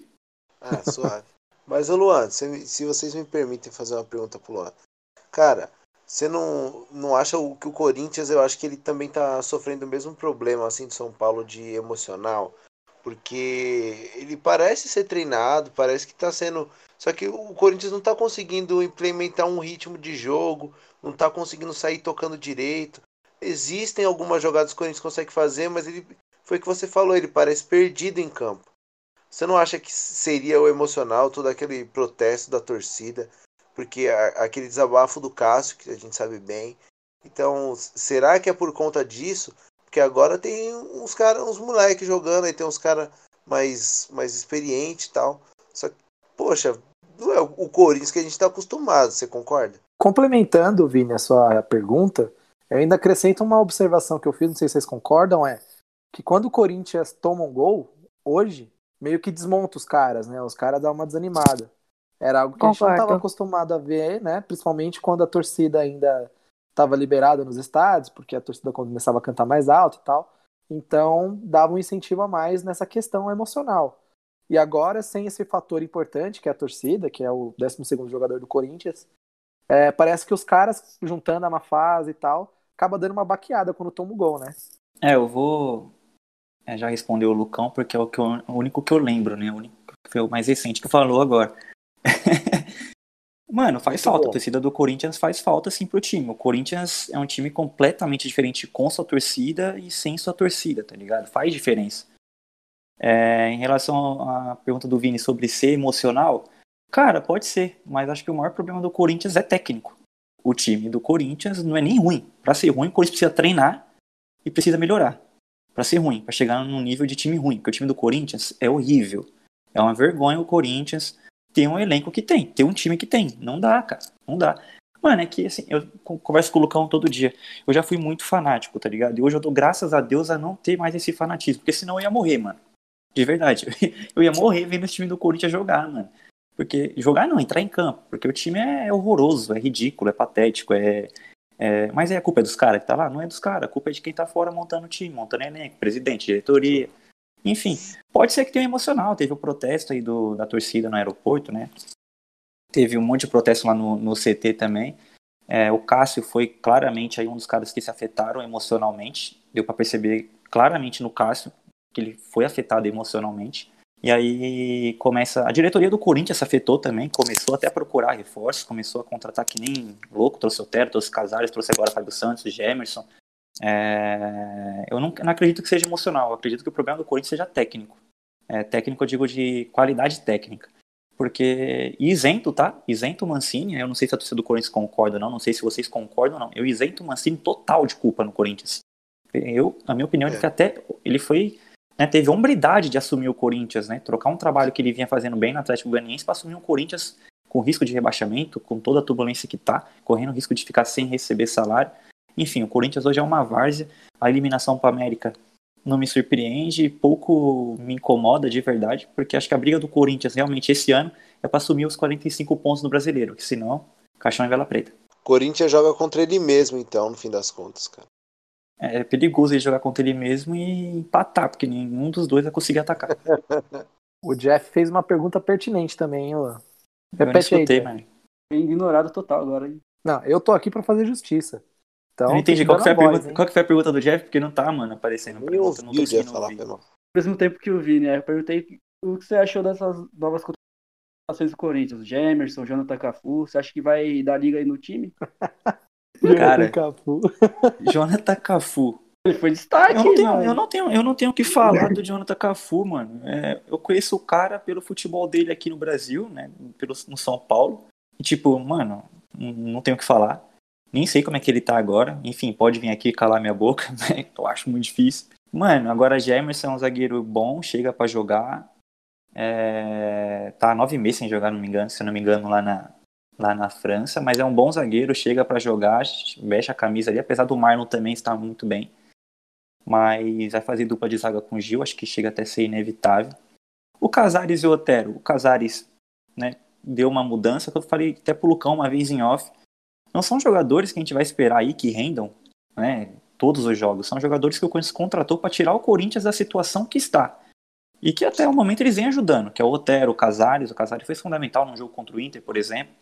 Ah, [LAUGHS] suave. Mas, ô Luan, se, se vocês me permitem fazer uma pergunta pro Luan. Cara, você não, não acha o- que o Corinthians, eu acho que ele também tá sofrendo o mesmo problema, assim, de São Paulo, de emocional? Porque ele parece ser treinado, parece que tá sendo... Só que o Corinthians não tá conseguindo implementar um ritmo de jogo, não tá conseguindo sair tocando direito. Existem algumas jogadas que o Corinthians consegue fazer, mas ele... Foi o que você falou, ele parece perdido em campo. Você não acha que seria o emocional, todo aquele protesto da torcida? Porque a- aquele desabafo do Cássio, que a gente sabe bem, Então, será que é por conta disso? Porque agora tem uns caras, uns moleques jogando, aí tem uns caras mais, mais experientes e tal. Só que, poxa, não é o Corinthians que a gente está acostumado, você concorda? Complementando, Vini, a sua pergunta, eu ainda acrescento uma observação que eu fiz, não sei se vocês concordam, é que quando o Corinthians toma um gol, hoje, meio que desmonta os caras, né? Os caras dão uma desanimada. Era algo que a gente não Concordo. estava acostumado a ver, né? Principalmente quando a torcida ainda estava liberada nos estádios, porque a torcida começava a cantar mais alto e tal. Então, dava um incentivo a mais nessa questão emocional. E agora, sem esse fator importante, que é a torcida, que é o 12º jogador do Corinthians, é, parece que os caras, juntando a má fase e tal, acaba dando uma baqueada quando toma o gol, né? É, eu vou é, já responder o Lucão, porque é o, que eu- o único que eu lembro, né? O único que foi o mais recente que falou agora. [LAUGHS] Mano, faz Muito falta. bom. A torcida do Corinthians faz falta sim pro time. O Corinthians é um time completamente diferente com sua torcida e sem sua torcida, tá ligado? Faz diferença. É, em relação à pergunta do Vini sobre ser emocional, cara, pode ser, mas acho que o maior problema do Corinthians é técnico. O time do Corinthians não é nem ruim. Pra ser ruim, o Corinthians precisa treinar e precisa melhorar. Pra ser ruim, pra chegar num nível de time ruim, porque o time do Corinthians é horrível. É uma vergonha o Corinthians ter um elenco que tem, ter um time que tem. Não dá, cara. Não dá. Mano, é que assim, eu con- converso com o Lucão todo dia. Eu já fui muito fanático, tá ligado? E hoje eu dou graças a Deus a não ter mais esse fanatismo, porque senão eu ia morrer, mano. De verdade. [LAUGHS] Eu ia morrer vendo esse time do Corinthians jogar, mano. Porque jogar não, entrar em campo, porque o time é horroroso, é ridículo, é patético, é, é- mas é a culpa é dos caras que tá lá? Não é dos caras, a culpa é de quem tá fora montando o time, montando elenco, presidente, diretoria. Enfim, pode ser que tenha um emocional. Teve o protesto aí do, da torcida no aeroporto, né? Teve um monte de protesto lá no, no CT também. É, o Cássio foi claramente aí um dos caras que se afetaram emocionalmente. Deu pra perceber claramente no Cássio que ele foi afetado emocionalmente. E aí começa. A diretoria do Corinthians se afetou também, começou até a procurar reforços, começou a contratar que nem louco, trouxe o Otero, trouxe Casares, trouxe agora Fábio Santos, Gemerson. É, eu não, não acredito que seja emocional, eu acredito que o problema do Corinthians seja técnico. É, técnico eu digo de qualidade técnica. Porque isento, tá? Isento o Mancini, eu não sei se a torcida do Corinthians concorda ou não, não sei se vocês concordam ou não. Eu isento o Mancini total de culpa no Corinthians. Eu, na minha opinião, ele É. foi até ele foi, né, teve hombridade de assumir o Corinthians, né? Trocar um trabalho que ele vinha fazendo bem no Atlético Goianiense para assumir um Corinthians com risco de rebaixamento, com toda a turbulência que tá, correndo risco de ficar sem receber salário. Enfim, o Corinthians hoje é uma várzea. A eliminação para América não me surpreende pouco me incomoda de verdade, porque acho que a briga do Corinthians realmente esse ano é para assumir os 45 pontos no brasileiro, que senão, caixão em vela preta. Corinthians joga contra ele mesmo, então, no fim das contas, cara. É perigoso ele jogar contra ele mesmo e empatar, porque nenhum dos dois vai conseguir atacar. [LAUGHS] O Jeff fez uma pergunta pertinente também, hein, Luan? Eu Repete aí, escutei, Jeff. mano. Ignorado total agora, hein? Não, eu tô aqui pra fazer justiça. Então, Eu não entendi. Qual que, foi a voz, pergunta, hein? qual que foi a pergunta do Jeff? Porque não tá, mano, aparecendo. eu não tô o Jeff falar, ouvir. mal. Ao mesmo tempo que eu vi, né? Eu perguntei o que você achou dessas novas contratações do Corinthians. Gemerson, Jonathan Cafu. Você acha que vai dar liga aí no time? [LAUGHS] Cara. Cafu. [LAUGHS] Jonathan Cafu. Ele foi destaque, Eu não, tenho, mano. eu, não tenho, eu não tenho o que falar do Jonathan Cafu, mano. É, eu conheço o cara pelo futebol dele aqui no Brasil, né? Pelo, no São Paulo. E, tipo, mano, não- tenho o que falar. Nem sei como é que ele tá agora. Enfim, pode vir aqui calar minha boca, [LAUGHS] né? Eu acho muito difícil. Mano, agora Gemerson é um zagueiro bom, chega pra jogar. É, tá há nove meses sem jogar, não me engano, se eu não me engano, lá na, lá na França. Mas é um bom zagueiro, chega pra jogar, veste a camisa ali, apesar do Marlon também estar muito bem mas vai fazer dupla de zaga com o Gil, acho que chega até a ser inevitável. O Casares e o Otero, o Casares né, deu uma mudança, que eu falei até pro Lucão uma vez em off. Não são jogadores que a gente vai esperar aí que rendam né, todos os jogos, são jogadores que o Corinthians contratou para tirar o Corinthians da situação que está. E que até o momento eles vêm ajudando, que é o Otero, o Casares. O Casares foi fundamental no jogo contra o Inter, por exemplo.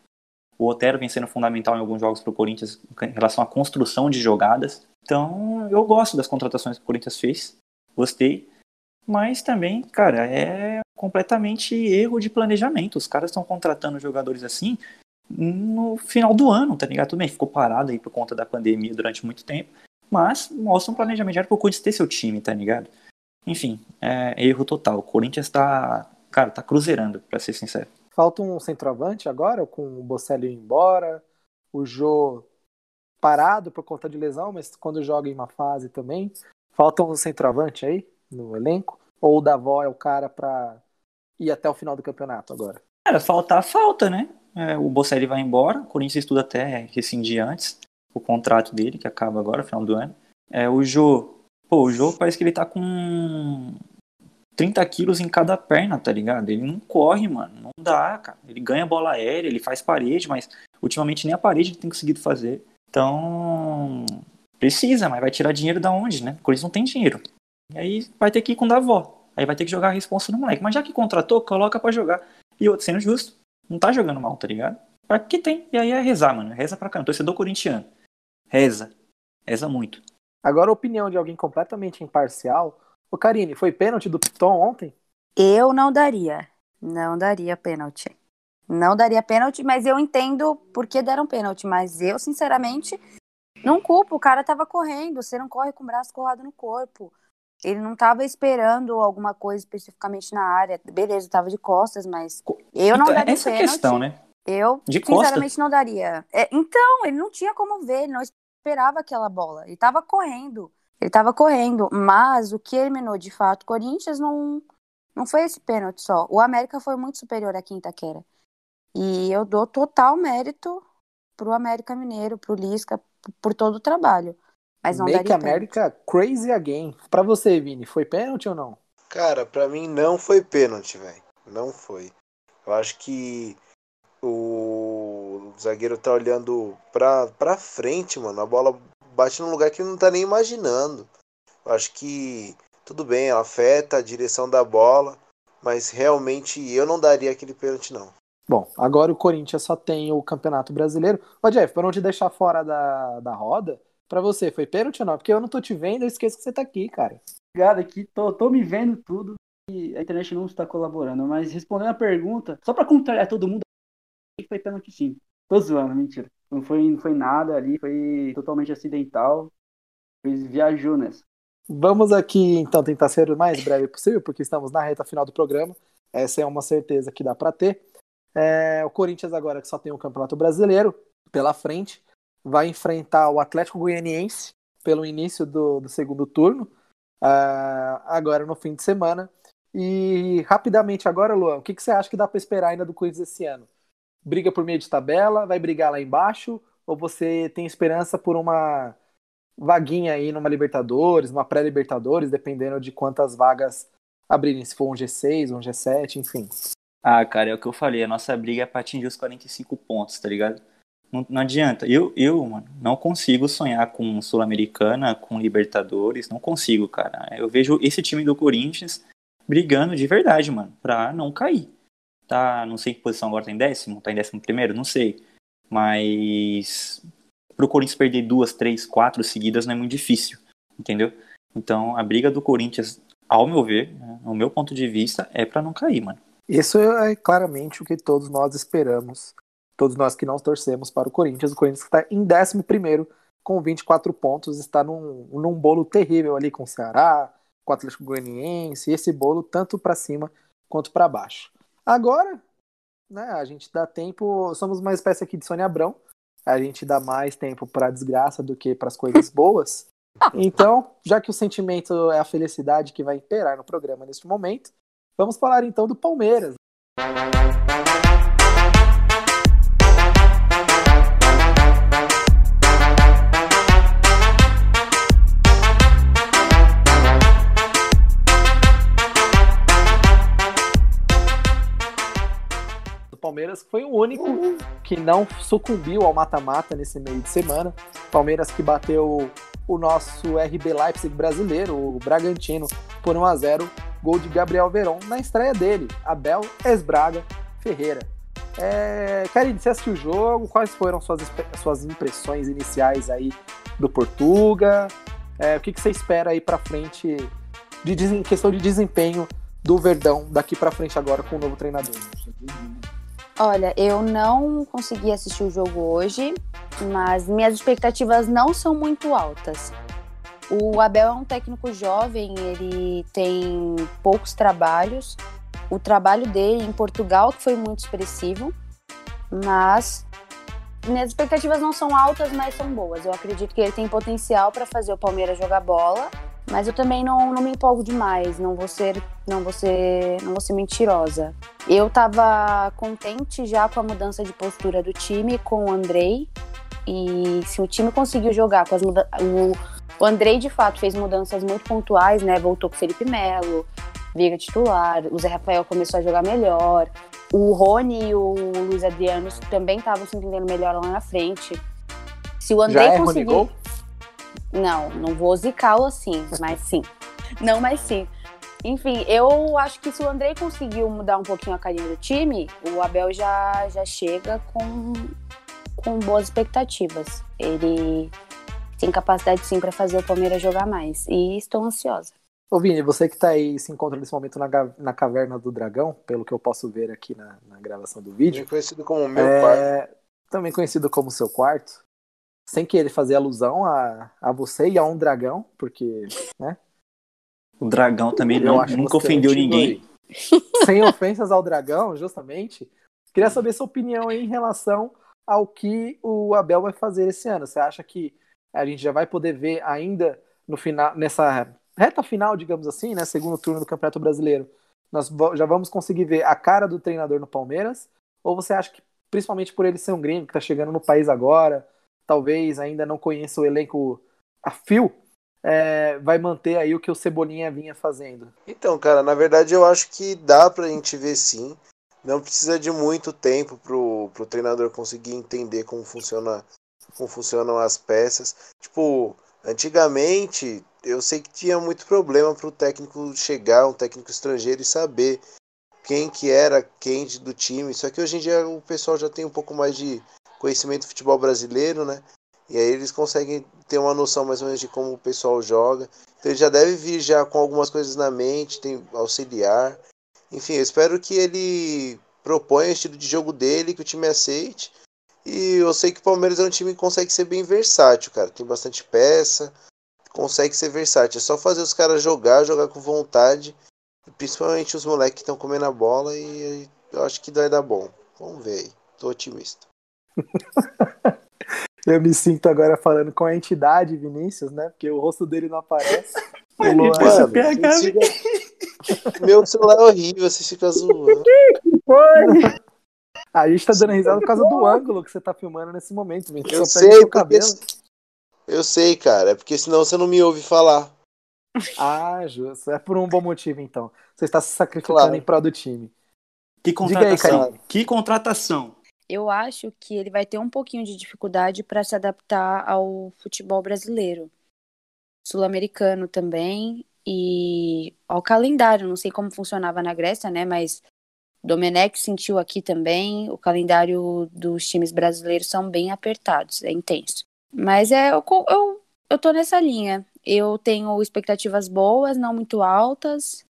O Otero vem sendo fundamental em alguns jogos para o Corinthians em relação à construção de jogadas. Então, eu gosto das contratações que o Corinthians fez. Gostei. Mas também, cara, é completamente erro de planejamento. Os caras estão contratando jogadores assim no final do ano, tá ligado? Tudo bem, ficou parado aí por conta da pandemia durante muito tempo. Mas mostra um planejamento já para o Corinthians ter seu time, tá ligado? Enfim, é erro total. O Corinthians tá, cara, tá cruzeirando, pra ser sincero. Falta um centroavante agora, com o Bocelli embora. O Jô parado por conta de lesão, mas quando joga em uma fase também. Falta um centroavante aí no elenco? Ou o Davó é o cara pra ir até o final do campeonato agora? Cara, faltar, falta, né? É, o Bocelli vai embora, o Corinthians estuda até rescindir antes o contrato dele, que acaba agora, final do ano. É, o Jô, pô, o Jô parece que ele tá com 30 quilos em cada perna, tá ligado? Ele não corre, mano, não dá, cara. Ele ganha bola aérea, ele faz parede, mas ultimamente nem a parede ele tem conseguido fazer. Então, precisa, mas vai tirar dinheiro da onde, né? O Corinthians não tem dinheiro. E aí vai ter que ir com o Davó. Aí vai ter que jogar a responsa no moleque. Mas já que contratou, coloca para jogar. E outro, sendo justo, não tá jogando mal, tá ligado? Pra que tem? E aí é rezar, mano. Reza pra cá. Torcedor corintiano. Reza. Reza muito. Agora, a opinião de alguém completamente imparcial. O Karine, foi pênalti do Piton ontem? Eu não daria. Não daria pênalti. Não daria pênalti, mas eu entendo por que deram pênalti. Mas eu, sinceramente, não culpo. O cara tava correndo. Você não corre com o braço colado no corpo. Ele não tava esperando alguma coisa especificamente na área. Beleza, tava de costas, mas eu não Então, daria essa é pênalti. questão, né? Eu, De sinceramente, não daria. É, então, ele não tinha como ver, ele não esperava aquela bola. Ele tava correndo. Ele tava correndo. Mas o que eliminou, de fato, o Corinthians não, não foi esse pênalti só. O América foi muito superior aqui em Itaquera. E eu dou total mérito pro América Mineiro, pro Lisca, por todo o trabalho. Mas não Make daria pênalti. America crazy again. Pra você, Vini, foi pênalti ou não? Cara, pra mim não foi pênalti, velho. Não foi. Eu acho que o zagueiro tá olhando pra, pra frente, mano. A bola bate num lugar que ele não tá nem imaginando. Eu acho que tudo bem, ela afeta a direção da bola, mas realmente eu não daria aquele pênalti, não. Bom, agora o Corinthians só tem o Campeonato Brasileiro. Ô, Jeff, pra não te deixar fora da, da roda, pra você, foi pênalti ou não? Porque eu não tô te vendo, eu esqueço que você tá aqui, cara. Obrigado aqui, tô, tô me vendo tudo e a internet não está colaborando. Mas respondendo a pergunta, só pra contrariar todo mundo, foi pênalti sim. Tô zoando, mentira. Não foi, não foi nada ali, foi totalmente acidental. Fez, viajou nessa. Vamos aqui, então, tentar ser o mais breve possível, porque estamos na reta final do programa. Essa é uma certeza que dá pra ter. É, o Corinthians, agora que só tem o Campeonato Brasileiro pela frente, vai enfrentar o Atlético Goianiense pelo início do, do segundo turno, ah, agora no fim de semana. E rapidamente agora, Luan, o que, que você acha que dá pra esperar ainda do Corinthians esse ano? Briga por meio de tabela? Vai brigar lá embaixo? Ou você tem esperança por uma vaguinha aí numa Libertadores, uma pré-Libertadores, dependendo de quantas vagas abrirem, se for um G6, um G7, enfim. Ah, cara, é o que eu falei. A nossa briga é pra atingir os 45 pontos, tá ligado? Não, não adianta. Eu, eu, mano, não consigo sonhar com Sul-Americana, com Libertadores. Não consigo, cara. Eu vejo esse time do Corinthians brigando de verdade, mano, pra não cair. Tá, não sei que posição agora tá em décimo, tá em décimo primeiro, não sei. Mas pro Corinthians perder duas, três, quatro seguidas não é muito difícil, entendeu? Então a briga do Corinthians, ao meu ver, né, no meu ponto de vista, é pra não cair, mano. Isso é claramente o que todos nós esperamos, todos nós que não torcemos para o Corinthians. O Corinthians está em 11 com 24 pontos, está num, num bolo terrível ali com o Ceará, com o Atlético Goianiense, esse bolo tanto para cima quanto para baixo. Agora, né, a gente dá tempo, somos uma espécie aqui de Sônia Abrão, a gente dá mais tempo para desgraça do que para as coisas boas. [LAUGHS] Então, já que o sentimento é a felicidade que vai imperar no programa neste momento, vamos falar então do Palmeiras. Palmeiras foi o único que não sucumbiu ao mata-mata nesse meio de semana. Palmeiras que bateu o nosso RB Leipzig brasileiro, o Bragantino, por 1 a 0 gol de Gabriel Veron na estreia dele, Abel Esbraga Ferreira. É, Karine, você assistiu o jogo? Quais foram suas, suas impressões iniciais aí do Portuga? É, o que, que você espera aí para frente de em questão de desempenho do Verdão daqui para frente agora com o novo treinador? Olha, eu não consegui assistir o jogo hoje, mas minhas expectativas não são muito altas. O Abel é um técnico jovem, ele tem poucos trabalhos. O trabalho dele em Portugal foi muito expressivo, mas minhas expectativas não são altas, mas são boas. Eu acredito que ele tem potencial para fazer o Palmeiras jogar bola, mas eu também não, não me empolgo demais. Não vou ser, não vou ser, não vou ser mentirosa. Eu tava contente já com a mudança de postura do time com o Andrei. E se o time conseguiu jogar com as mudanças. O Andrei, de fato, fez mudanças muito pontuais, né? Voltou com o Felipe Melo, Viga titular, o Zé Rafael começou a jogar melhor. O Rony e o Luiz Adriano também estavam se entendendo melhor lá na frente. Se o André Já é conseguir. Rony Gol? Não, não vou zicá-lo assim, mas sim. Não, mas sim. Enfim, eu acho que se o André conseguiu mudar um pouquinho a carinha do time, o Abel já, já chega com, com boas expectativas. Ele tem capacidade sim para fazer o Palmeiras jogar mais. E estou ansiosa. Ô Vini, você que tá aí se encontra nesse momento na, na caverna do dragão, pelo que eu posso ver aqui na, na gravação do vídeo, Também conhecido como meu quarto. é, também conhecido como seu quarto, sem querer fazer alusão a, a você e a um dragão, porque, né? O dragão também não, nunca ofendeu ninguém. Sem ofensas ao dragão, justamente. Queria saber sua opinião em relação ao que o Abel vai fazer esse ano. Você acha que a gente já vai poder ver ainda no final, nessa reta final, digamos assim, né? Segundo turno do Campeonato Brasileiro, nós já vamos conseguir ver a cara do treinador no Palmeiras? Ou você acha que, principalmente por ele ser um gringo que está chegando no país agora, talvez ainda não conheça o elenco a fio, é, vai manter aí o que o Cebolinha vinha fazendo? Então, cara, na verdade eu acho que dá pra gente ver sim. Não precisa de muito tempo pro, pro treinador conseguir entender como funciona como funcionam as peças. Tipo, antigamente eu sei que tinha muito problema pro técnico chegar, um técnico estrangeiro e saber quem que era quem do time. Só que hoje em dia o pessoal já tem um pouco mais de conhecimento do futebol brasileiro, né? E aí eles conseguem ter uma noção mais ou menos de como o pessoal joga. Então ele já deve vir já com algumas coisas na mente, tem auxiliar. Enfim, eu espero que ele proponha o estilo de jogo dele, que o time aceite. E eu sei que o Palmeiras é um time que consegue ser bem versátil, cara. Tem bastante peça, consegue ser versátil. É só fazer os caras jogar, jogar com vontade. Principalmente os moleques que estão comendo a bola e eu acho que vai dar bom. Vamos ver aí. Tô otimista. [LAUGHS] Eu me sinto agora falando com a entidade Vinícius, né? Porque o rosto dele não aparece. [LAUGHS] O você Mano, ficam- Meu celular é horrível, vocês ficam zoando. [LAUGHS] A gente tá dando risada por causa do ângulo que você tá filmando nesse momento, Vinícius. Eu sei, porque... cabelo. Eu sei, cara. É porque senão você não me ouve falar. Ah, justo. É por um bom motivo, então. Você está se sacrificando Claro. em prol do time. Que aí, contratação. Karine. que contratação. Eu acho que ele vai ter um pouquinho de dificuldade para se adaptar ao futebol brasileiro, sul-americano também e ao calendário. Não sei como funcionava na Grécia, né? Mas Domenech sentiu aqui também. O calendário dos times brasileiros são bem apertados, é intenso. Mas é eu, eu, eu tô nessa linha. Eu tenho expectativas boas, não muito altas,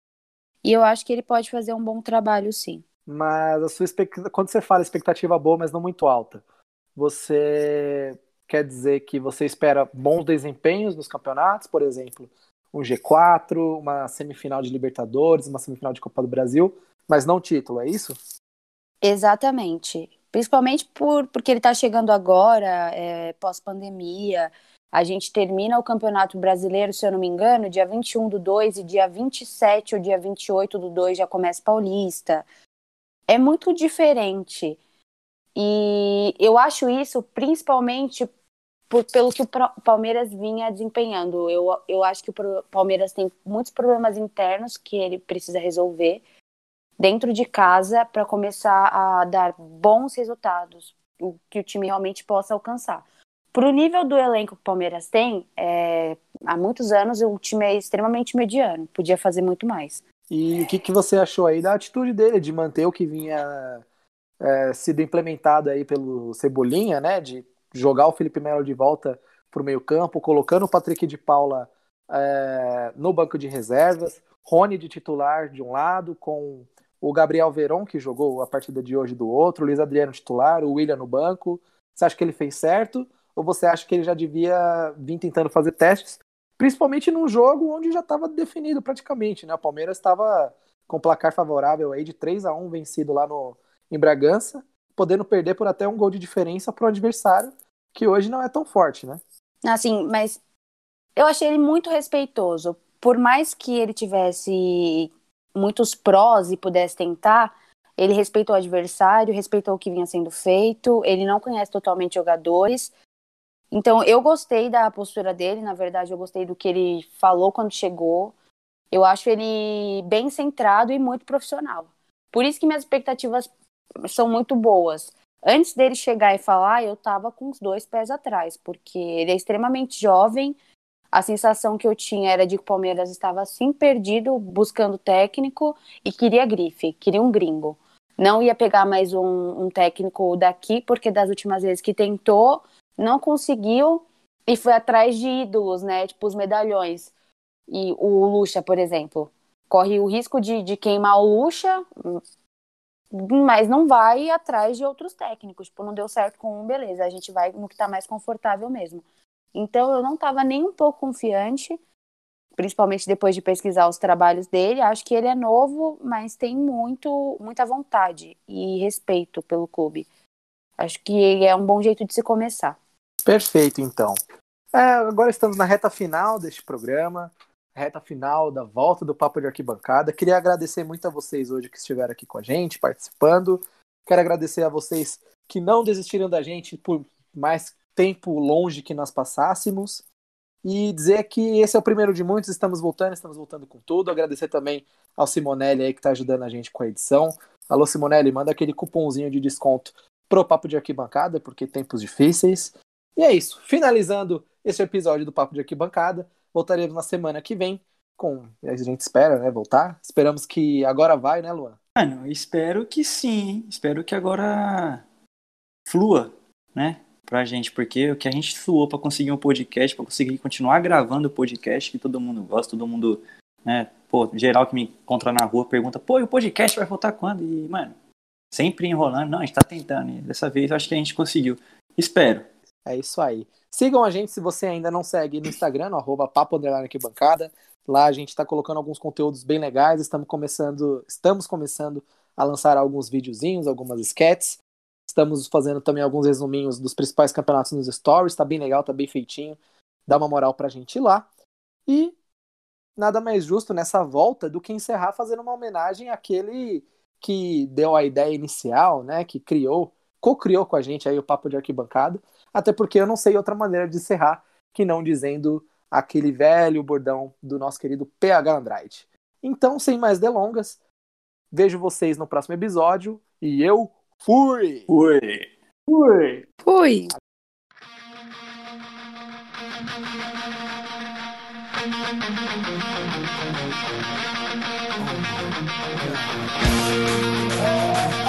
e eu acho que ele pode fazer um bom trabalho, sim. Mas a sua expectativa, quando você fala expectativa boa, mas não muito alta, você quer dizer que você espera bons desempenhos nos campeonatos, por exemplo, um G4, uma semifinal de Libertadores, uma semifinal de Copa do Brasil, mas não título, é isso? Exatamente. Principalmente por, porque ele está chegando agora, é, pós-pandemia. A gente termina o Campeonato Brasileiro, se eu não me engano, dia 21 do 2 e dia 27 ou dia 28 do 2 já começa Paulista. É muito diferente. E eu acho isso principalmente por- pelo que o Palmeiras vinha desempenhando. Eu, eu acho que o Palmeiras tem muitos problemas internos que ele precisa resolver dentro de casa para começar a dar bons resultados, o que o time realmente possa alcançar. Para o nível do elenco que o Palmeiras tem, é, há muitos anos o time é extremamente mediano, podia fazer muito mais. E o que, que você achou aí da atitude dele de manter o que vinha é, sido implementado aí pelo Cebolinha, né? De jogar o Felipe Melo de volta para o meio campo, colocando o Patrick de Paula é, no banco de reservas, Rony de titular de um lado, com o Gabriel Veron, que jogou a partida de hoje do outro, o Luiz Adriano titular, o William no banco. Você acha que ele fez certo? Ou você acha que ele já devia vir tentando fazer testes principalmente num jogo onde já estava definido praticamente, né? O Palmeiras estava com placar favorável aí de 3 a 1 vencido lá no em Bragança, podendo perder por até um gol de diferença para o adversário, que hoje não é tão forte, né? Assim, mas eu achei ele muito respeitoso. Por mais que ele tivesse muitos prós e pudesse tentar, ele respeitou o adversário, respeitou o que vinha sendo feito, ele não conhece totalmente jogadores. Então, eu gostei da postura dele, na verdade, eu gostei do que ele falou quando chegou. Eu acho ele bem centrado e muito profissional. Por isso que minhas expectativas são muito boas. Antes dele chegar e falar, eu tava com os dois pés atrás, porque ele é extremamente jovem. A sensação que eu tinha era de que o Palmeiras estava assim perdido, buscando técnico e queria grife, queria um gringo. Não ia pegar mais um, um técnico daqui, porque das últimas vezes que tentou, não conseguiu e foi atrás de ídolos, né? Tipo os medalhões. E o Lucha, por exemplo, corre o risco de, de queimar o Lucha, mas não vai atrás de outros técnicos. Tipo, não deu certo com um, beleza, a gente vai no que tá mais confortável mesmo. Então eu não estava nem um pouco confiante, principalmente depois de pesquisar os trabalhos dele. Acho que ele é novo, mas tem muito, muita vontade e respeito pelo clube. Acho que é um bom jeito de se começar. Perfeito, então. É, agora estamos na reta final deste programa reta final da volta do Papo de Arquibancada. Queria agradecer muito a vocês hoje que estiveram aqui com a gente, participando. Quero agradecer a vocês que não desistiram da gente por mais tempo longe que nós passássemos. E dizer que esse é o primeiro de muitos, estamos voltando, estamos voltando com tudo. Agradecer também ao Simonelli aí que está ajudando a gente com a edição. Alô, Simonelli, manda aquele cupomzinho de desconto pro Papo de Arquibancada, porque tempos difíceis. E é isso. Finalizando esse episódio do Papo de Arquibancada. Voltaremos na semana que vem com. A gente espera, né? Voltar. Esperamos que agora vai, né, Luan? Mano, espero que sim. Espero que agora flua, né? Pra gente, porque o que a gente suou para conseguir um podcast, para conseguir continuar gravando o podcast que todo mundo gosta, todo mundo, né? Pô, geral que me encontra na rua pergunta, pô, e o podcast vai voltar quando? E, mano, sempre enrolando. Não, a gente tá tentando. E dessa vez eu acho que a gente conseguiu. Espero. É isso aí. Sigam a gente se você ainda não segue no Instagram, no arroba papo bancada. Lá a gente está colocando alguns conteúdos bem legais. Estamos começando, estamos começando a lançar alguns videozinhos, algumas sketches. Estamos fazendo também alguns resuminhos dos principais campeonatos nos stories. Tá bem legal, tá bem feitinho. Dá uma moral pra gente ir lá. E nada mais justo nessa volta do que encerrar fazendo uma homenagem àquele que deu a ideia inicial, né? Que criou, co-criou com a gente aí o Papo de Arquibancada até porque eu não sei outra maneira de encerrar que não dizendo aquele velho bordão do nosso querido PH Andrade. Então, sem mais delongas, vejo vocês no próximo episódio e eu fui! Fui! Fui! Fui! Oh,